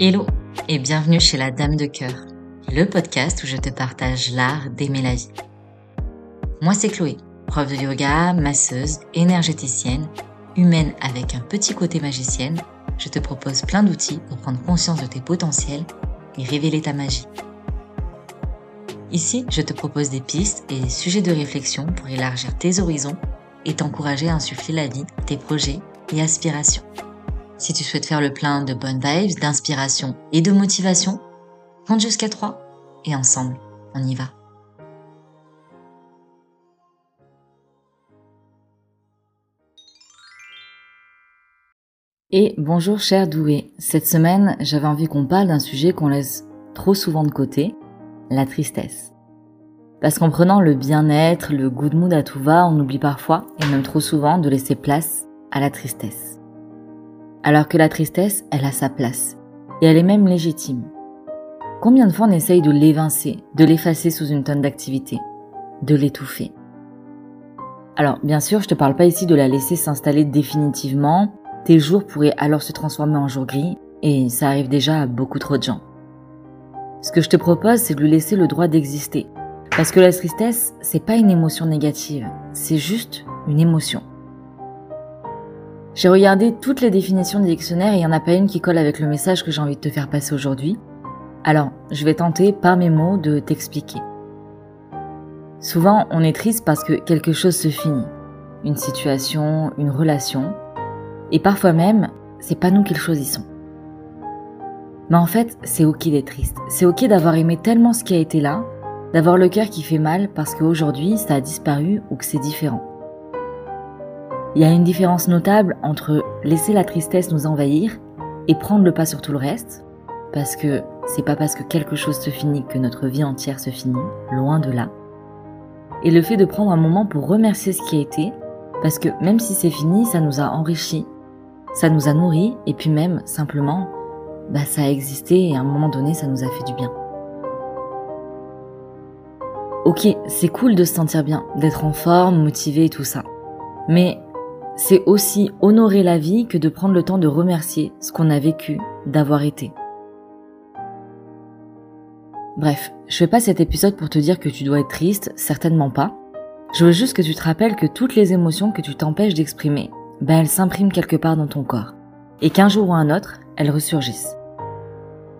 Hello et bienvenue chez la Dame de Cœur, le podcast où je te partage l'art d'aimer la vie. Moi c'est Chloé, prof de yoga, masseuse, énergéticienne, humaine avec un petit côté magicienne. Je te propose plein d'outils pour prendre conscience de tes potentiels et révéler ta magie. Ici, je te propose des pistes et des sujets de réflexion pour élargir tes horizons et t'encourager à insuffler la vie, tes projets et aspirations. Si tu souhaites faire le plein de bonnes vibes, d'inspiration et de motivation, compte jusqu'à 3 et ensemble, on y va. Et bonjour cher doué. Cette semaine, j'avais envie qu'on parle d'un sujet qu'on laisse trop souvent de côté, la tristesse. Parce qu'en prenant le bien-être, le good mood à tout va, on oublie parfois, et même trop souvent, de laisser place à la tristesse. Alors que la tristesse, elle a sa place. Et elle est même légitime. Combien de fois on essaye de l'évincer, de l'effacer sous une tonne d'activité, de l'étouffer? Alors, bien sûr, je te parle pas ici de la laisser s'installer définitivement. Tes jours pourraient alors se transformer en jours gris, et ça arrive déjà à beaucoup trop de gens. Ce que je te propose, c'est de lui laisser le droit d'exister. Parce que la tristesse, c'est pas une émotion négative, c'est juste une émotion. J'ai regardé toutes les définitions des dictionnaires et il n'y en a pas une qui colle avec le message que j'ai envie de te faire passer aujourd'hui. Alors, je vais tenter par mes mots de t'expliquer. Souvent, on est triste parce que quelque chose se finit. Une situation, une relation. Et parfois même, c'est pas nous qui le choisissons. Mais en fait, c'est ok d'être triste. C'est ok d'avoir aimé tellement ce qui a été là, d'avoir le cœur qui fait mal parce qu'aujourd'hui ça a disparu ou que c'est différent. Il y a une différence notable entre laisser la tristesse nous envahir et prendre le pas sur tout le reste, parce que c'est pas parce que quelque chose se finit que notre vie entière se finit, loin de là. Et le fait de prendre un moment pour remercier ce qui a été, parce que même si c'est fini, ça nous a enrichi, ça nous a nourris, et puis même, simplement, bah, ça a existé et à un moment donné, ça nous a fait du bien. Ok, c'est cool de se sentir bien, d'être en forme, motivé et tout ça. Mais c'est aussi honorer la vie que de prendre le temps de remercier ce qu'on a vécu, d'avoir été. Bref, je fais pas cet épisode pour te dire que tu dois être triste, certainement pas. Je veux juste que tu te rappelles que toutes les émotions que tu t'empêches d'exprimer, ben elles s'impriment quelque part dans ton corps. Et qu'un jour ou un autre, elles ressurgissent.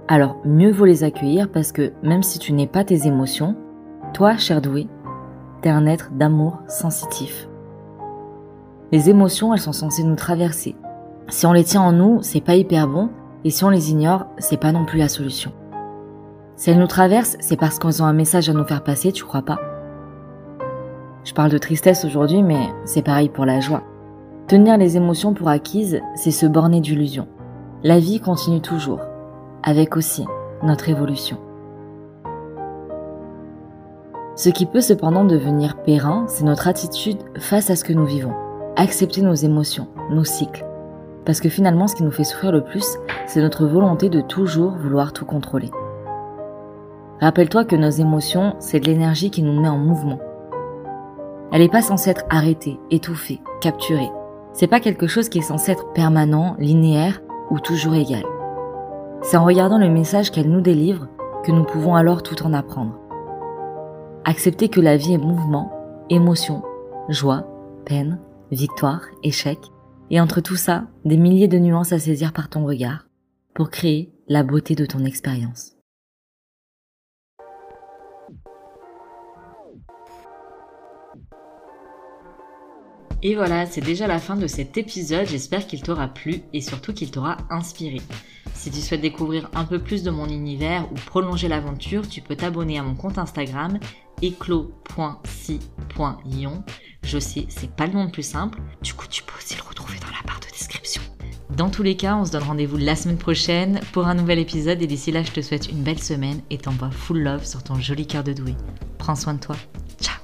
Alors, mieux vaut les accueillir parce que même si tu n'es pas tes émotions, toi, cher doué, t'es un être d'amour sensitif. Les émotions, elles sont censées nous traverser. Si on les tient en nous, c'est pas hyper bon, et si on les ignore, c'est pas non plus la solution. Si elles nous traversent, c'est parce qu'elles ont un message à nous faire passer, tu crois pas? Je parle de tristesse aujourd'hui, mais c'est pareil pour la joie. Tenir les émotions pour acquises, c'est se borner d'illusions. La vie continue toujours, avec aussi notre évolution. Ce qui peut cependant devenir périn, c'est notre attitude face à ce que nous vivons. Accepter nos émotions, nos cycles. Parce que finalement, ce qui nous fait souffrir le plus, c'est notre volonté de toujours vouloir tout contrôler. Rappelle-toi que nos émotions, c'est de l'énergie qui nous met en mouvement. Elle n'est pas censée être arrêtée, étouffée, capturée. C'est pas quelque chose qui est censé être permanent, linéaire ou toujours égal. C'est en regardant le message qu'elle nous délivre que nous pouvons alors tout en apprendre. Accepter que la vie est mouvement, émotion, joie, peine, victoire, échec, et entre tout ça, des milliers de nuances à saisir par ton regard, pour créer la beauté de ton expérience. Et voilà, c'est déjà la fin de cet épisode. J'espère qu'il t'aura plu et surtout qu'il t'aura inspiré. Si tu souhaites découvrir un peu plus de mon univers ou prolonger l'aventure, tu peux t'abonner à mon compte Instagram éclos.si.ion. Je sais, c'est pas le nom le plus simple. Du coup, tu peux aussi le retrouver dans la barre de description. Dans tous les cas, on se donne rendez-vous la semaine prochaine pour un nouvel épisode et d'ici là, je te souhaite une belle semaine et t'envoie full love sur ton joli cœur de doué. Prends soin de toi. Ciao